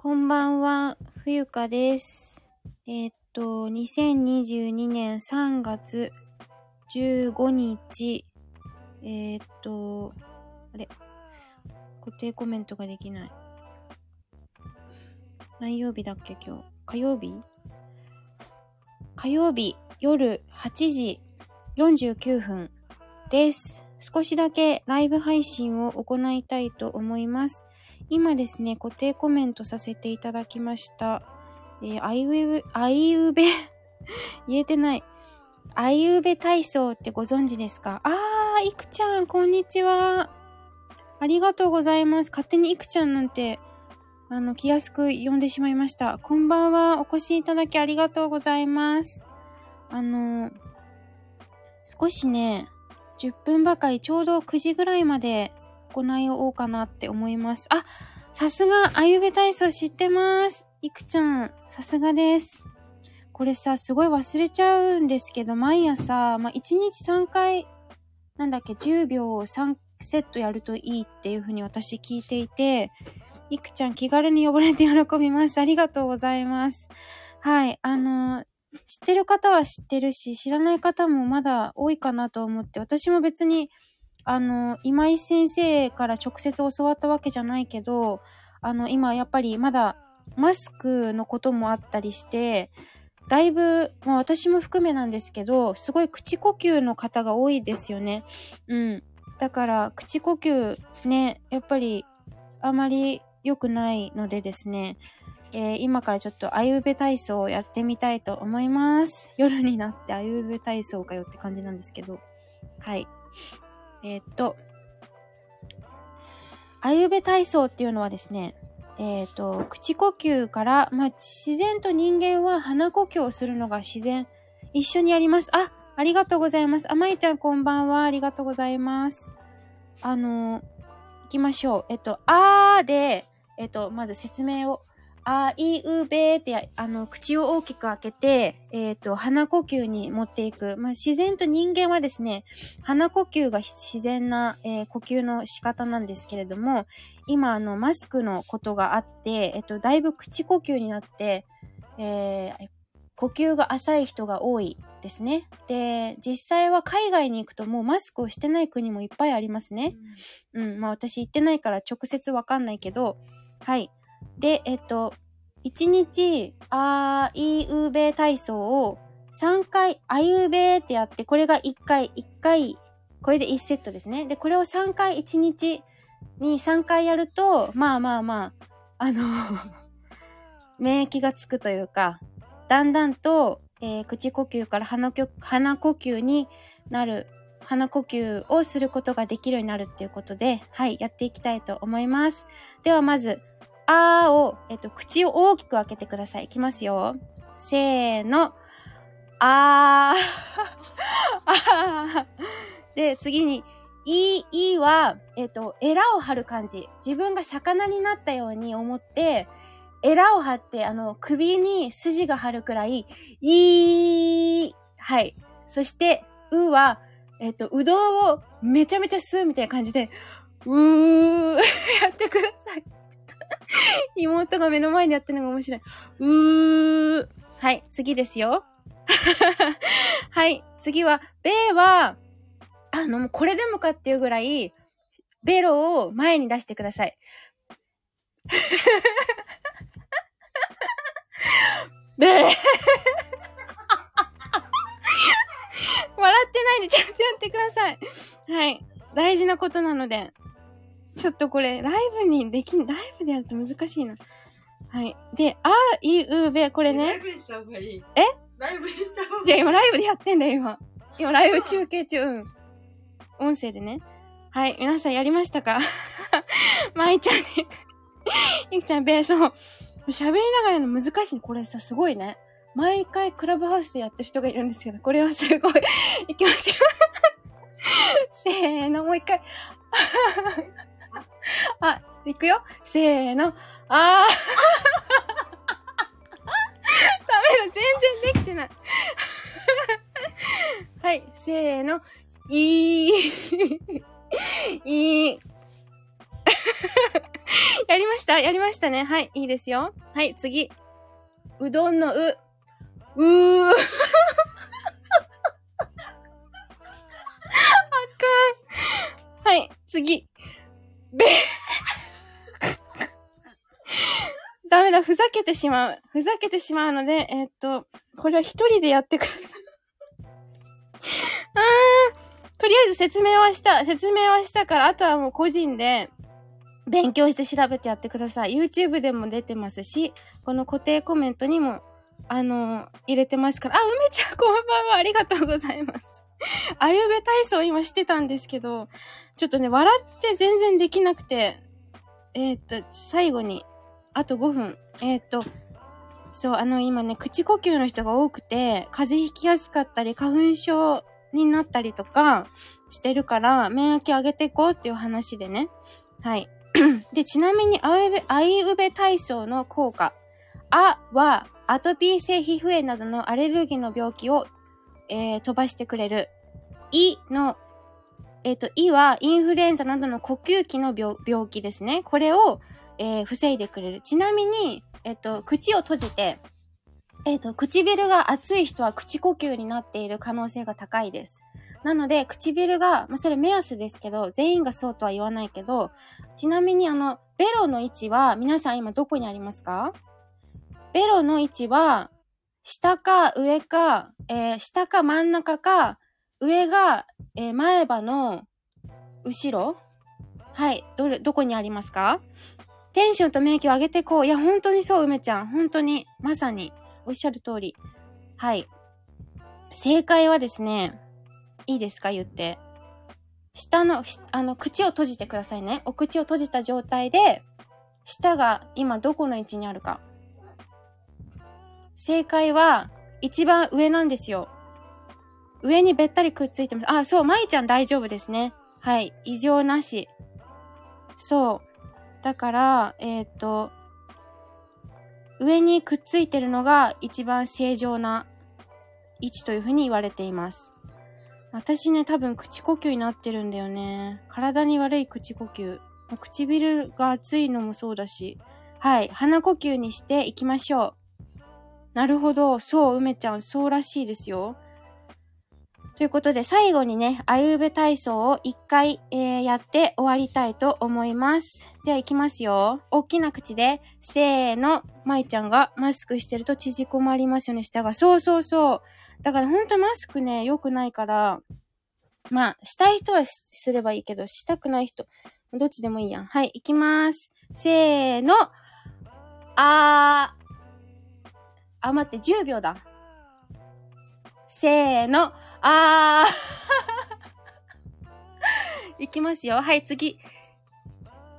こんばんは、冬香です。えーっと、2022年3月15日、えーっと、あれ、固定コメントができない。何曜日だっけ今日？火曜日？火曜日夜8時49分です。少しだけライブ配信を行いたいと思います。今ですね、固定コメントさせていただきました。えー、あいうえ、あいうべ、言えてない。あいうべ体操ってご存知ですか？あー、いくちゃん、こんにちは。ありがとうございます。勝手にいくちゃんなんて、あの、気安く呼んでしまいました。こんばんは。お越しいただきありがとうございます。あの、少しね、10分ばかり、ちょうど9時ぐらいまで行いおうかなって思います。あ、さすが、あゆべ体操知ってます。いくちゃん、さすがです。これさ、すごい忘れちゃうんですけど、毎朝、まあ、1日3回、なんだっけ、10秒を3セットやるといいっていうふうに私聞いていて、いくちゃん気軽に呼ばれて喜びます。ありがとうございます。はい、あの、知ってる方は知ってるし、知らない方もまだ多いかなと思って、私も別に、あの、今井先生から直接教わったわけじゃないけど、あの、今やっぱりまだマスクのこともあったりして、だいぶ、まあ私も含めなんですけど、すごい口呼吸の方が多いですよね。うん。だから、口呼吸ね、やっぱりあまり良くないのでですね、えー今からちょっとあゆうべ体操をやってみたいと思います。夜になってあゆうべ体操かよって感じなんですけど。はい。えーっと、あゆべ体操っていうのはですね、えーっと、口呼吸から、まあ、自然と人間は鼻呼吸をするのが自然。一緒にやります。あ、ありがとうございます。あまいちゃんこんばんは。ありがとうございます。あの、行きましょう。えっと、あーで、えっと、まず説明を。あいうべーって、あの、口を大きく開けて、えっ、と、鼻呼吸に持っていく。まあ、自然と人間はですね、鼻呼吸が自然な、えー呼吸の仕方なんですけれども、今、あの、マスクのことがあって、えっ、と、だいぶ口呼吸になって、えー呼吸が浅い人が多いですね。で、実際は海外に行くともうマスクをしてない国もいっぱいありますね。うん、まあ私行ってないから直接わかんないけど、はい。で、えっと、1日、あーいーうべー体操を3回、あいうべーってやって、これが1回、1回、これで1セットですね。で、これを3回1日に3回やると、まあまあまあ、あの、免疫がつくというか、だんだんと、えー口呼吸から鼻鼻呼吸になる、鼻呼吸をすることができるようになるっていうことで、はい、やっていきたいと思います。ではまず、あーを、えっと、口を大きく開けてください。いきますよ。せーの。あー。あー。で、次に、い、いいは、えっと、エラを張る感じ。自分が魚になったように思って、エラを張って、あの、首に筋が張るくらい、いー。はい。そして、うは、えっと、うどんをめちゃめちゃ吸うみたいな感じで、うー、やってください。妹が目の前にやってるのが面白い。うー。はい、次ですよ。はい、次は、ベーは、あの、もうこれでもかっていうぐらい、ベロを前に出してください。ベー。笑ってないでちゃんとやってください。はい。大事なことなので。ちょっとこれ、ライブにできん、ライブでやると難しいな。はい。で、あいうべ、これね。ライブにした方がいい。えライブにした方がいい。じゃあ今ライブでやってんだよ、今。今ライブ中継中、うん。音声でね。はい。皆さんやりましたか？まいちゃんね。ゆきちゃん、ベースを。喋りながらの難しい。これさ、すごいね。毎回クラブハウスでやってる人がいるんですけど、これはすごい。いきますよ。せーの、もう一回。あ、いくよ。せーの。あー。ダメだ、全然できてない。はい、せーの。いー。いー。やりましたやりましたね。はい、いいですよ。はい、次。うどんのう。うー。あかん。はい、次。べ。ダメだ、ふざけてしまう。ふざけてしまうので、えーっと、これは一人でやってください。あー、とりあえず説明はした。説明はしたから、あとはもう個人で勉強して調べてやってください。YouTube でも出てますし、この固定コメントにも、あのー入れてますから。あ、梅ちゃんこんばんは。ありがとうございます。あゆべ体操今してたんですけど、ちょっとね、笑って全然できなくて、えーっと、最後に、あと5分。えーっと、そう、あの、今ね、口呼吸の人が多くて、風邪ひきやすかったり、花粉症になったりとかしてるから、免疫上げていこうっていう話でね。はい。で、ちなみに、あいうべ、あいうべ体操の効果。あは、アトピー性皮膚炎などのアレルギーの病気を、えー飛ばしてくれる。いの、えっ、と、いはインフルエンザなどの呼吸器の病気ですね。これを、えー防いでくれる。ちなみに、えっ、と、口を閉じて、えっ、と、唇が熱い人は口呼吸になっている可能性が高いです。なので、唇が、まあ、それ目安ですけど、全員がそうとは言わないけど、ちなみにあの、ベロの位置は、皆さん今どこにありますか？ベロの位置は、下か上か、えー下か真ん中か、上が、えー前歯の後ろ？はい。どれ、どこにありますか？テンションと免疫を上げてこう。いや、本当にそう、梅ちゃん。本当に。まさに。おっしゃる通り。はい。正解はですね、いいですか？言って。下の、あの、口を閉じてくださいね。お口を閉じた状態で、舌が今どこの位置にあるか。正解は、一番上なんですよ。上にべったりくっついてます。あ、そう、まいちゃん大丈夫ですね。はい。異常なし。そう。だから、えっ、と、上にくっついてるのが一番正常な位置というふうに言われています。私ね、多分口呼吸になってるんだよね。体に悪い口呼吸。唇が熱いのもそうだし。はい。鼻呼吸にしていきましょう。なるほど。そう、梅ちゃん、そうらしいですよ。ということで、最後にね、あゆうべ体操を一回、えーやって終わりたいと思います。では、いきますよ。大きな口で、せーの。まいちゃんがマスクしてると縮こまりますよね、下が。そうそうそう。だからほんとマスクね、良くないから、まあ、したい人はすればいいけど、したくない人、どっちでもいいやん。はい、いきます。せーの。あー。あ、待って、10秒だ。せーの。あー。いきますよ。はい、次。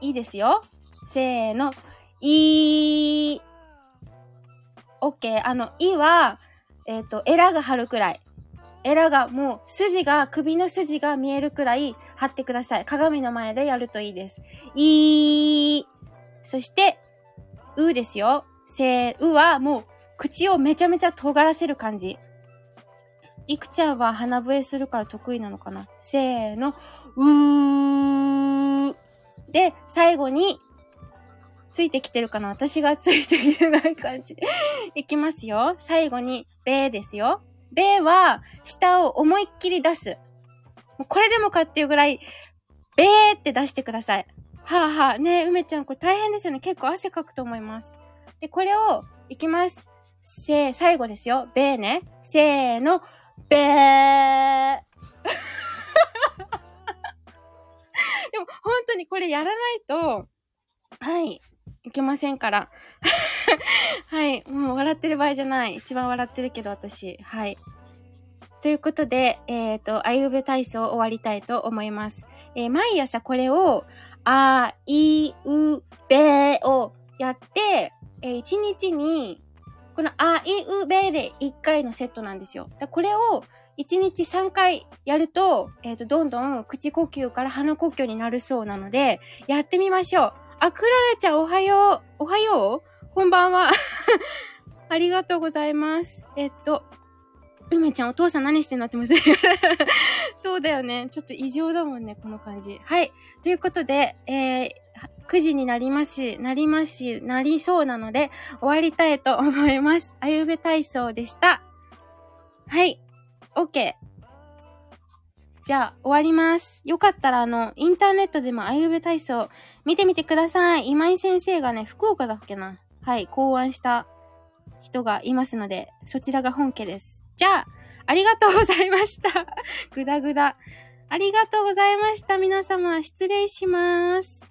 いいですよ。せーの。いー。オッケー。あの、いは、えっ、と、エラが張るくらい。エラが、もう、筋が、首の筋が見えるくらい張ってください。鏡の前でやるといいです。いー。そして、うですよ。せー、うは、もう、口をめちゃめちゃ尖らせる感じ。いくちゃんは鼻笛するから得意なのかな？せーの、うー。で、最後に、ついてきてるかな？私がついてきてない感じ。いきますよ。最後に、べーですよ。べーは、下を思いっきり出す。これでもかっていうぐらい、べーって出してください。はあはあ。ね、梅ちゃん、これ大変ですよね。結構汗かくと思います。で、これを、いきます。せー、最後ですよ。べーね。せーの、べー。でも、本当にこれやらないと、はい、いけませんから。はい、もう笑ってる場合じゃない。一番笑ってるけど、私。はい。ということで、えっ、と、あいうべ体操終わりたいと思います。えー毎朝これを、あ、い、う、べをやって、えー一日に、このあ、い、う、べで1回のセットなんですよ。だこれを1日3回やると、えっ、と、どんどん口呼吸から鼻呼吸になるそうなので、やってみましょう。あ、クララちゃんおはよう。おはよう？こんばんは。ありがとうございます。えっと、梅ちゃんお父さん何してんのってます そうだよね。ちょっと異常だもんね、この感じ。はい。ということで、えー、9時になりますし、なりますし、なりそうなので、終わりたいと思います。あゆべ体操でした。はい。OK。じゃあ、終わります。よかったら、あの、インターネットでもあゆべ体操見てみてください。今井先生がね、福岡だっけなはい、考案した人がいますので、そちらが本家です。じゃあ、ありがとうございました。ぐだぐだ。ありがとうございました。皆様、失礼します。